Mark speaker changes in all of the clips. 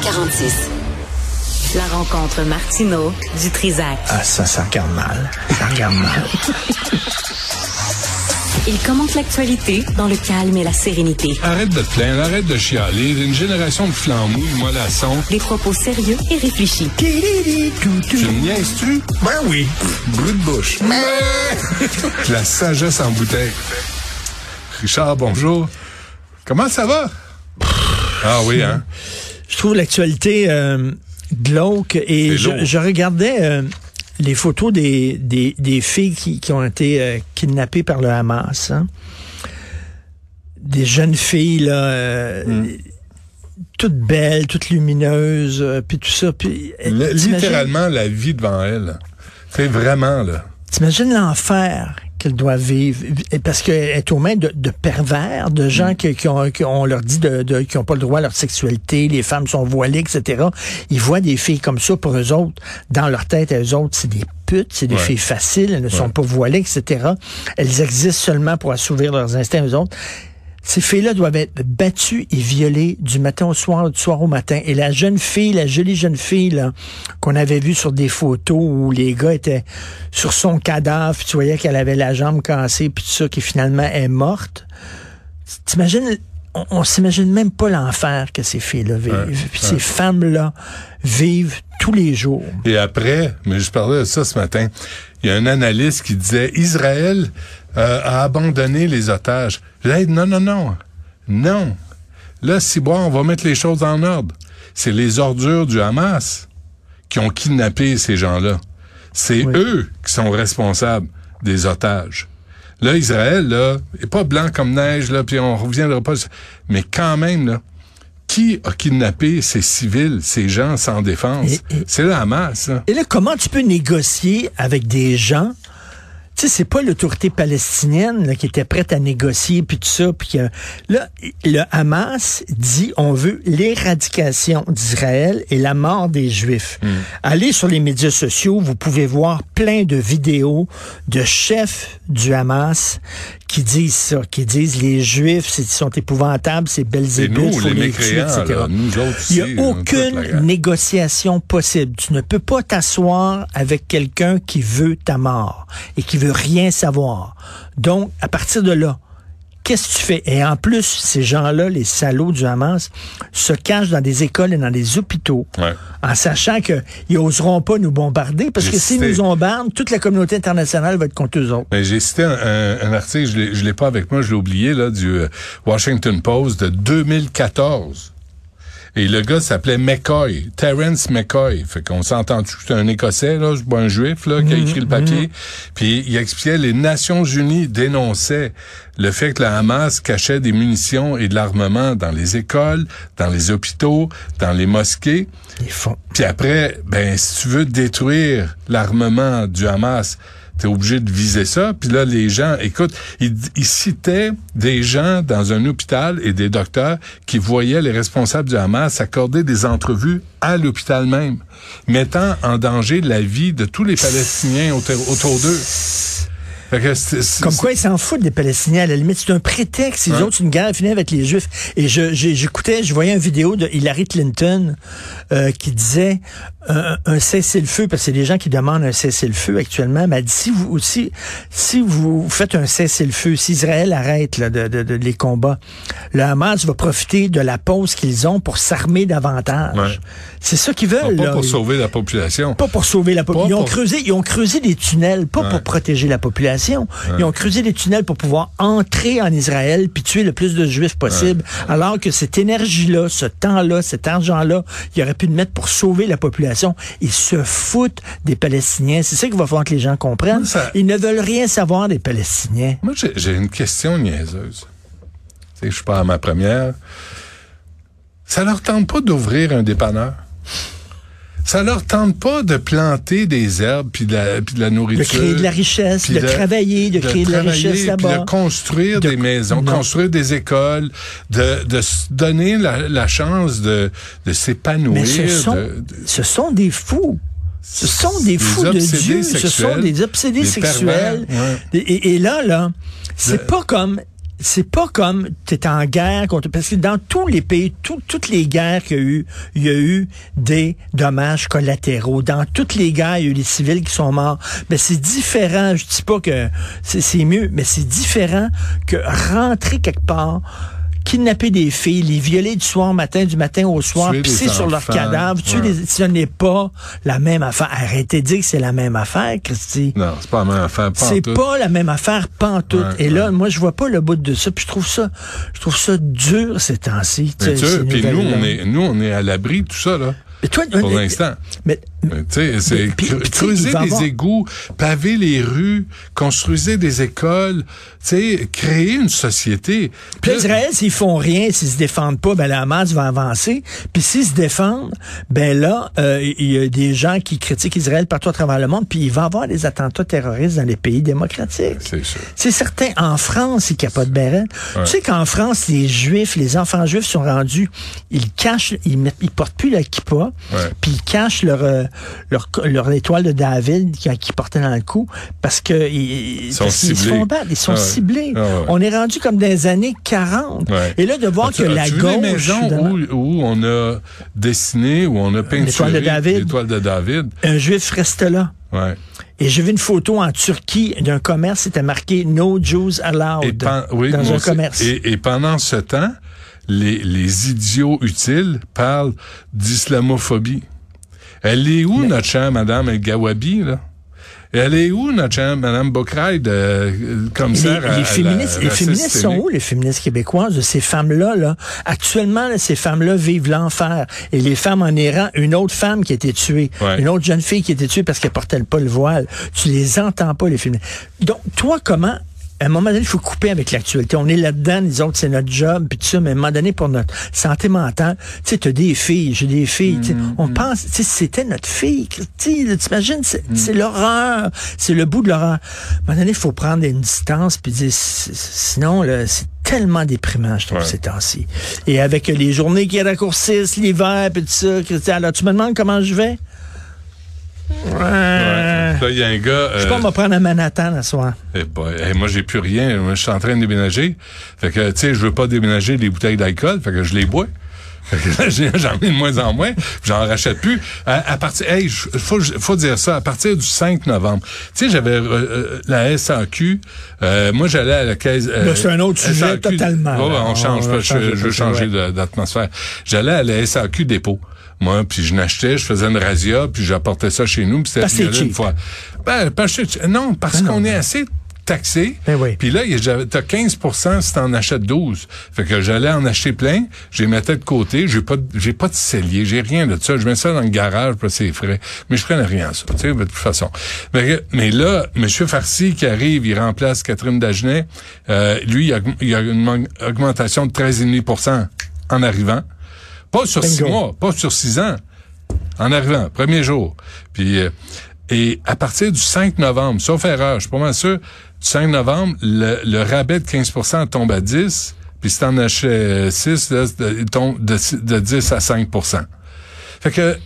Speaker 1: 346. La rencontre Martino du Trizac.
Speaker 2: Ah, ça, ça regarde mal. Ça regarde mal.
Speaker 1: Il commente l'actualité dans le calme et la sérénité.
Speaker 3: Arrête de te plaindre, arrête de chialer. Une génération de flambous, de mollassons.
Speaker 1: Des propos sérieux et réfléchis.
Speaker 3: Tu me niaises-tu?
Speaker 2: Ben oui.
Speaker 3: Brut de bouche. la sagesse en bouteille. Richard, bonjour. Comment ça va? Ah oui, hein?
Speaker 2: Je trouve l'actualité euh, glauque et je, regardais euh, les photos des, des, des filles qui, qui ont été euh, kidnappées par le Hamas. hein. Des jeunes filles, là, euh,
Speaker 3: Hmm.
Speaker 2: toutes belles, toutes lumineuses, puis tout ça. Puis,
Speaker 3: Le-
Speaker 2: t'imagines-
Speaker 3: littéralement, la vie devant elle. C'est vraiment, là.
Speaker 2: T'imagines l'enfer qu'elle doit vivre parce qu'elle est aux mains de, de pervers, de
Speaker 3: Mm.
Speaker 2: gens qui, qui ont, qui- on leur dit de, de- qui n'ont pas le droit à leur sexualité, les femmes sont voilées, etc. Ils voient des filles comme ça pour eux autres, dans leur tête, eux autres, c'est des putes, c'est des
Speaker 3: Ouais.
Speaker 2: filles faciles, elles ne sont pas voilées, etc. Elles existent seulement pour assouvir leurs instincts eux autres. Ces filles-là doivent être battues et violées du matin au soir, du soir au matin. Et la jeune fille, la jolie jeune fille qu'on avait vue sur des photos où les gars étaient sur son cadavre, puis tu voyais qu'elle avait la jambe cassée, puis tout ça, qui finalement est morte. T'imagines, on, on s'imagine même pas l'enfer que ces filles-là vivent.
Speaker 3: Ouais,
Speaker 2: puis
Speaker 3: ouais.
Speaker 2: ces femmes-là vivent tous les jours.
Speaker 3: Et après, mais je parlais de ça ce matin, il y a un analyste qui disait Israël euh, a abandonné les otages. Je disais, non, non, non. Non. Là, si bon, on va mettre les choses en ordre. C'est les ordures du Hamas qui ont kidnappé ces gens-là. C'est
Speaker 2: Oui.
Speaker 3: eux qui sont responsables des otages. Là, Israël, là, est pas blanc comme neige, là, puis on reviendra pas. Mais quand même, là, qui a kidnappé ces civils, ces gens sans défense? C'est le Hamas, là.
Speaker 2: Et là, comment tu peux négocier avec des gens? Tu sais, c'est pas l'autorité palestinienne là, qui était prête à négocier puis tout ça, puis que là, le Hamas dit on veut l'éradication d'Israël et la mort des Juifs. Allez sur les médias sociaux, vous pouvez voir plein de vidéos de chefs du Hamas qui disent ça, qui disent les Juifs c'est- sont épouvantables, c'est Belzébuth, faut
Speaker 3: les
Speaker 2: les tuer, etc.
Speaker 3: là, nous autres
Speaker 2: Il n'y a aucune négociation possible. Tu ne peux pas t'asseoir avec quelqu'un qui veut ta mort et qui veut rien savoir. Donc, à partir de là, qu'est-ce que tu fais? Et en plus, ces gens-là, les salauds du Hamas, se cachent dans des écoles et dans des hôpitaux
Speaker 3: Ouais.
Speaker 2: en sachant qu'ils n'oseront pas nous bombarder parce que s'ils nous bombardent, toute la communauté internationale va être contre eux autres.
Speaker 3: J'ai cité un, un- un article, je l'ai- je l'ai pas avec moi, je l'ai oublié, là, du euh, Washington Post de 2014. Et le gars s'appelait McCoy, Terence McCoy. Fait qu'on s'entend que c'est un Écossais, là, un Juif, là, qui a écrit le papier? Puis il expliquait les Nations Unies dénonçaient le fait que la Hamas cachait des munitions et de l'armement dans les écoles, dans les hôpitaux, dans les mosquées.
Speaker 2: Ils font.
Speaker 3: Puis après, ben si tu veux détruire l'armement du Hamas, t'es obligé de viser ça. Puis là, les gens, écoute, ils, citaient des gens dans un hôpital et des docteurs qui voyaient les responsables du Hamas accorder des entrevues à l'hôpital même, mettant en danger la vie de tous les Palestiniens autour d'eux.
Speaker 2: Comme quoi, ils s'en foutent des Palestiniens. À la limite, c'est un prétexte. Les
Speaker 3: Ouais.
Speaker 2: autres, c'est une guerre finie avec les Juifs. Et j'écoutais, je voyais une vidéo de Hillary Clinton euh, qui disait euh, un cessez-le-feu, parce que c'est des gens qui demandent un cessez-le-feu actuellement. Mais elle dit, si vous aussi, si vous faites un cessez-le-feu, si Israël arrête là, de, de- de- les combats, le Hamas va profiter de la pause qu'ils ont pour s'armer davantage.
Speaker 3: Ouais.
Speaker 2: C'est ça qu'ils
Speaker 3: pas
Speaker 2: veulent. là.
Speaker 3: pour sauver la population.
Speaker 2: Pas pour sauver la
Speaker 3: Pas
Speaker 2: population. Ils ont
Speaker 3: pour-
Speaker 2: creusé, ils ont creusé des tunnels, pas
Speaker 3: Ouais.
Speaker 2: pour protéger la population. Ils ont creusé des tunnels pour pouvoir entrer en Israël puis tuer le plus de juifs possible. Alors que cette énergie-là, ce temps-là, cet argent-là, il aurait pu le mettre pour sauver la population. Ils se foutent des Palestiniens. C'est ça qu'il va falloir que les gens comprennent.
Speaker 3: Ça-
Speaker 2: Ils ne veulent rien savoir des Palestiniens.
Speaker 3: Moi, j'ai- une question niaiseuse. Je suis pas à ma première. Ça leur tente pas d'ouvrir un dépanneur? Ça leur tente pas de planter des herbes puis de la, puis de la
Speaker 2: De
Speaker 3: nourriture?
Speaker 2: créer de la richesse, de, travailler, de, créer de la richesse là-bas.
Speaker 3: de construire
Speaker 2: De-
Speaker 3: des maisons,
Speaker 2: Non.
Speaker 3: construire des écoles, de, de se donner la, la chance de, de s'épanouir.
Speaker 2: Mais ce sont, ce sont des fous. Ce sont des fous de Dieu. Ce sont des obsédés
Speaker 3: des
Speaker 2: sexuels.
Speaker 3: pervers, ouais.
Speaker 2: Et, et- là, là, c'est pas comme c'est pas comme tu es en guerre contre parce que dans tous les pays, toutes les guerres qu'il y a eu, il y a eu des dommages collatéraux. Dans toutes les guerres, il y a eu des civils qui sont morts. Mais c'est différent. Je dis pas que c'est mieux, mais c'est différent que rentrer quelque part kidnapper des filles, les violer du soir au matin, du matin au soir, pisser sur leur cadavre, ce n'est pas la même affaire. Arrêtez de dire que c'est la même affaire, Christy.
Speaker 3: Non, c'est pas la même affaire,
Speaker 2: C'est pas la même affaire, pantoute. Et là, moi, je vois pas le bout de ça, puis je trouve ça, je trouve ça dur ces temps-ci.
Speaker 3: Puis nous, on est, nous, on est à l'abri de tout ça, là. Toi, pour l'instant. Mais, tu sais, c'est creuser des égouts, paver les rues, construisez des écoles, tu sais, créer une société.
Speaker 2: Puis Israël, s'ils font rien, s'ils se défendent pas, ben la Hamas va avancer. Puis s'ils se défendent, ben là, euh, il y a des gens qui critiquent Israël partout à travers le monde, puis il va y avoir des attentats terroristes dans les pays démocratiques.
Speaker 3: C'est sûr.
Speaker 2: C'est certain. En France, ils capotent bien. Tu sais qu'en France, les Juifs, les enfants juifs sont rendus, ils cachent, ils, ils portent plus la kippa, puis ils cachent leur euh, leur, leur étoile de David qui, qui portait dans le cou parce que ils,
Speaker 3: sont
Speaker 2: se font battre, ils sont ciblés.
Speaker 3: Ah
Speaker 2: on est rendu comme des années 40. Et là, de voir que la gauche... Vu
Speaker 3: maisons où, où, on a dessiné, où on a peinturé l'étoile de David.
Speaker 2: Un juif reste là.
Speaker 3: Ouais.
Speaker 2: Et j'ai vu une photo en Turquie d'un commerce, c'était marqué No Jews Allowed dans un commerce.
Speaker 3: Et, et, pendant ce temps, les, les idiots utiles parlent d'islamophobie. Elle est où, notre chère Madame El Gawabi, là? Elle est où, notre chère Mme Bocraille, de, comme ça?
Speaker 2: Les, féministes, les féministes sont où, les féministes québécoises, ces femmes-là? Là? Actuellement, ces femmes-là vivent l'enfer. Et les femmes en Iran, une autre femme qui a été tuée, une autre jeune fille qui a été tuée parce qu'elle portait pas le voile. Tu les entends pas, les féministes. Donc, toi, comment à un moment donné, il faut couper avec l'actualité. On est là-dedans, les autres, c'est notre job, puis tout ça, mais à un moment donné, pour notre santé mentale, tu sais, t'as des filles, j'ai des filles, mm-hmm. on pense, tu sais, c'était notre fille, tu t'imagines, mm. c'est l'horreur, c'est le bout de l'horreur. À un moment donné, il faut prendre une distance, puis dire, sinon, là, c'est tellement déprimant, je trouve, ces temps-ci. Et avec les journées qui raccourcissent, l'hiver, puis tout ça, alors tu me demandes comment je vais?
Speaker 3: Ouais. Là, il y a un gars.
Speaker 2: Je sais pas, on va prendre un Manhattan la soir.
Speaker 3: Eh ben, eh, moi, j'ai plus rien. Moi, je suis en train de déménager. Fait que, tu sais, je veux pas déménager les bouteilles d'alcool. Fait que je les bois. J'en ai de moins en moins, j'en rachète plus. À, partir, hey, faut, faut dire ça, à partir du 5 novembre. Tu sais, j'avais euh, euh, la SAQ. Euh, moi, j'allais à la caisse.
Speaker 2: Euh, c'est un autre sujet totalement.
Speaker 3: on change. je, veux changer d'atmosphère. J'allais à la SAQ dépôt moi, puis je n'achetais, je faisais une razzia, puis j'apportais ça chez nous, puis
Speaker 2: c'était
Speaker 3: une fois. Ben, parce non, parce ben qu'on est assez taxé.
Speaker 2: Ben oui.
Speaker 3: Puis là, t'as 15% si t'en achètes 12. Fait que j'allais en acheter plein, les mettais de côté, j'ai pas j'ai pas de cellier, j'ai rien de ça. Je mets ça dans le garage, puis c'est frais. Mais je prenais rien ça, tu sais, de toute façon. Mais, mais là, M. Farcy qui arrive, il remplace Catherine Dagenet, euh, lui, il a, il a une augmentation de 13,5% en arrivant. Pas sur six mois, pas sur six ans. En arrivant, premier jour. Puis, euh, et à partir du 5 novembre, sauf erreur, je suis pas mal sûr, du 5 novembre, le, rabais de 15% tombe à 10, puis si t'en achètes 6, il tombe de, 10 à 5% Fait que,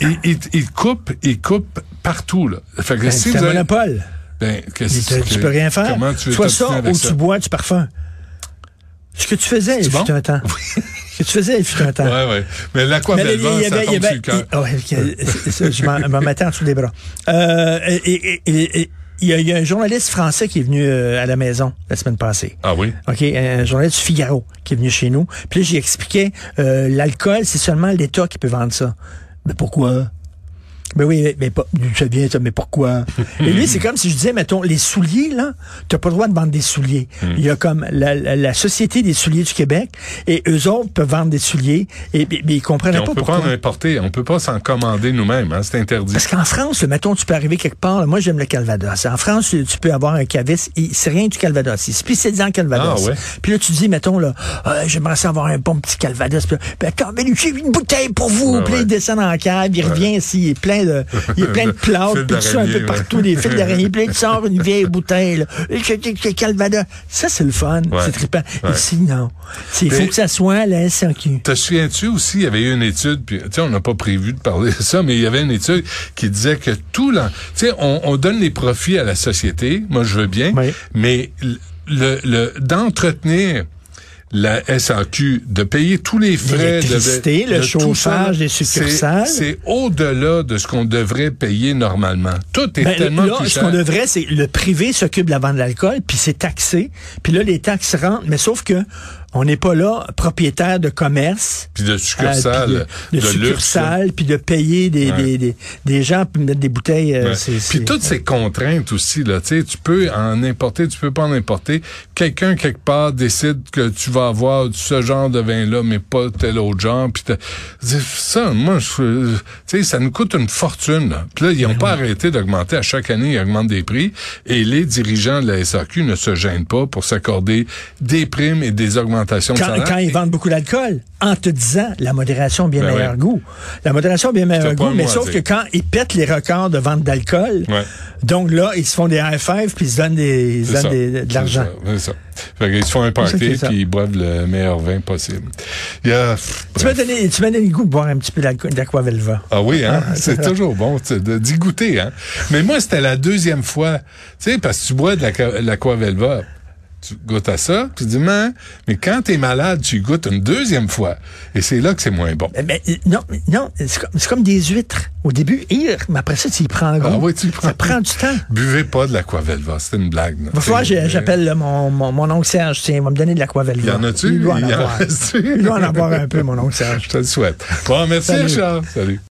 Speaker 3: il, il, coupe, il coupe partout, là. Fait que
Speaker 2: ben, si
Speaker 3: c'est
Speaker 2: un monopole.
Speaker 3: Ben,
Speaker 2: tu, tu peux rien faire. Comment tu Soit ça, ou tu bois du parfum. Ce que tu faisais, il fut un temps. Ce que tu faisais, il fut un temps.
Speaker 3: Oui, oui. Mais l'aquabelva, ça tombe sur le cœur.
Speaker 2: je m'en mettais en dessous des bras. Euh, et, et, et il y, a, un journaliste français qui est venu euh, à la maison la semaine passée.
Speaker 3: Ah oui?
Speaker 2: OK, un journaliste du Figaro qui est venu chez nous. Puis là, j'ai expliqué, euh, l'alcool, c'est seulement l'État qui peut vendre ça. Mais pourquoi? Ben oui, mais, pas, ça vient ça, mais pourquoi? et lui, c'est comme si je disais, mettons, les souliers, là, t'as pas le droit de vendre des souliers. Hmm. Il y a comme la, la, Société des souliers du Québec, et eux autres peuvent vendre des souliers, et, mais, ils comprennent pas pourquoi.
Speaker 3: On peut pas en importer, on peut pas s'en commander nous-mêmes, hein, c'est interdit.
Speaker 2: Parce qu'en France, mettons, tu peux arriver quelque part, moi j'aime le Calvados. En France, tu, peux avoir un caviste, c'est rien du Calvados, il spécialisé en Calvados.
Speaker 3: Ah, ouais.
Speaker 2: Puis là, tu dis, mettons, là, ah, j'aimerais savoir un bon petit Calvados. Puis, ben, attends, mais j'ai une bouteille pour vous. puis il descend en cave, il revient ici, il est plein de, il est plein de plâtre, puis ça un peu partout, des fils d'araignée. Puis tu sors une vieille bouteille, là. Ça, c'est le fun. C'est trippant. Ici, non. Il faut que ça soit la SAQ.
Speaker 3: Te souviens-tu aussi, il y avait eu une étude, puis, tu sais, on n'a pas prévu de parler de ça, mais il y avait une étude qui disait que tout là, tu sais, on, on, donne les profits à la société. Moi, je veux bien. Mais le, le d'entretenir la SAQ, de payer tous les frais de,
Speaker 2: le
Speaker 3: de
Speaker 2: chauffage des
Speaker 3: c'est-
Speaker 2: succursales.
Speaker 3: C'est au-delà de ce qu'on devrait payer normalement. Tout est
Speaker 2: Ben,
Speaker 3: tellement
Speaker 2: là,
Speaker 3: plus
Speaker 2: ce
Speaker 3: cher.
Speaker 2: qu'on devrait, c'est le privé s'occupe de la vente de l'alcool, puis c'est taxé. Puis là, les taxes rentrent, mais sauf que on n'est pas là propriétaire de commerce.
Speaker 3: Puis de
Speaker 2: euh,
Speaker 3: succursales,
Speaker 2: puis de, de
Speaker 3: de luxe, là.
Speaker 2: succursales, puis de payer des,
Speaker 3: Ouais.
Speaker 2: des, des, des gens pour mettre des bouteilles. euh,
Speaker 3: Ouais.
Speaker 2: c'est-
Speaker 3: Puis toutes ces contraintes aussi, là, tu sais, tu peux en importer, tu peux pas en importer. Quelqu'un quelque part décide que tu vas avoir ce genre de vin-là, mais pas tel autre genre. Puis ça, moi, tu sais, ça nous coûte une fortune. Là. Puis là, ils n'ont pas arrêté d'augmenter à chaque année, ils augmentent des prix. Et les dirigeants de la SAQ ne se gênent pas pour s'accorder des primes et des augmentations
Speaker 2: quand,
Speaker 3: salaire.
Speaker 2: quand ils vendent beaucoup d'alcool, en te disant la modération a bien
Speaker 3: Ben
Speaker 2: meilleur
Speaker 3: ouais.
Speaker 2: goût. La modération a bien meilleur goût, mais sauf que quand ils pètent les records de vente d'alcool,
Speaker 3: Ouais.
Speaker 2: donc là, ils se font des high five puis ils se donnent, des, ils donnent des- de l'argent.
Speaker 3: ça, C'est ça. Fait qu'ils se font un party puis ils boivent le meilleur vin possible.
Speaker 2: Tu m'as donné, tu m'as donné le goût de boire un petit peu d'Aquavelva.
Speaker 3: Ah oui, hein?
Speaker 2: Ah,
Speaker 3: c'est toujours bon d'y goûter, hein? Mais moi, c'était la deuxième fois. Tu sais, parce que tu bois de la- l'Aquavelva, tu goûtes à ça, tu dis, mais, mais quand t'es malade, tu goûtes une deuxième fois. Et c'est là que c'est moins bon.
Speaker 2: Mais, mais, euh, non, mais non, c'est comme, des huîtres. Au début, hir, mais après ça, tu y prends goût.
Speaker 3: Ah oui, tu y prends
Speaker 2: Ça prend du temps.
Speaker 3: Buvez pas de l'Aquavelva, c'est une blague.
Speaker 2: va falloir j'appelle là, mon, mon, mon oncle Serge. Tiens, il va me donner de l'Aquavelva.
Speaker 3: Y en a-tu?
Speaker 2: Il doit en
Speaker 3: Il y en
Speaker 2: avoir. Il doit en avoir un peu, mon oncle Serge.
Speaker 3: Je te le souhaite. Bon, merci,
Speaker 2: Salut.
Speaker 3: Richard. Salut.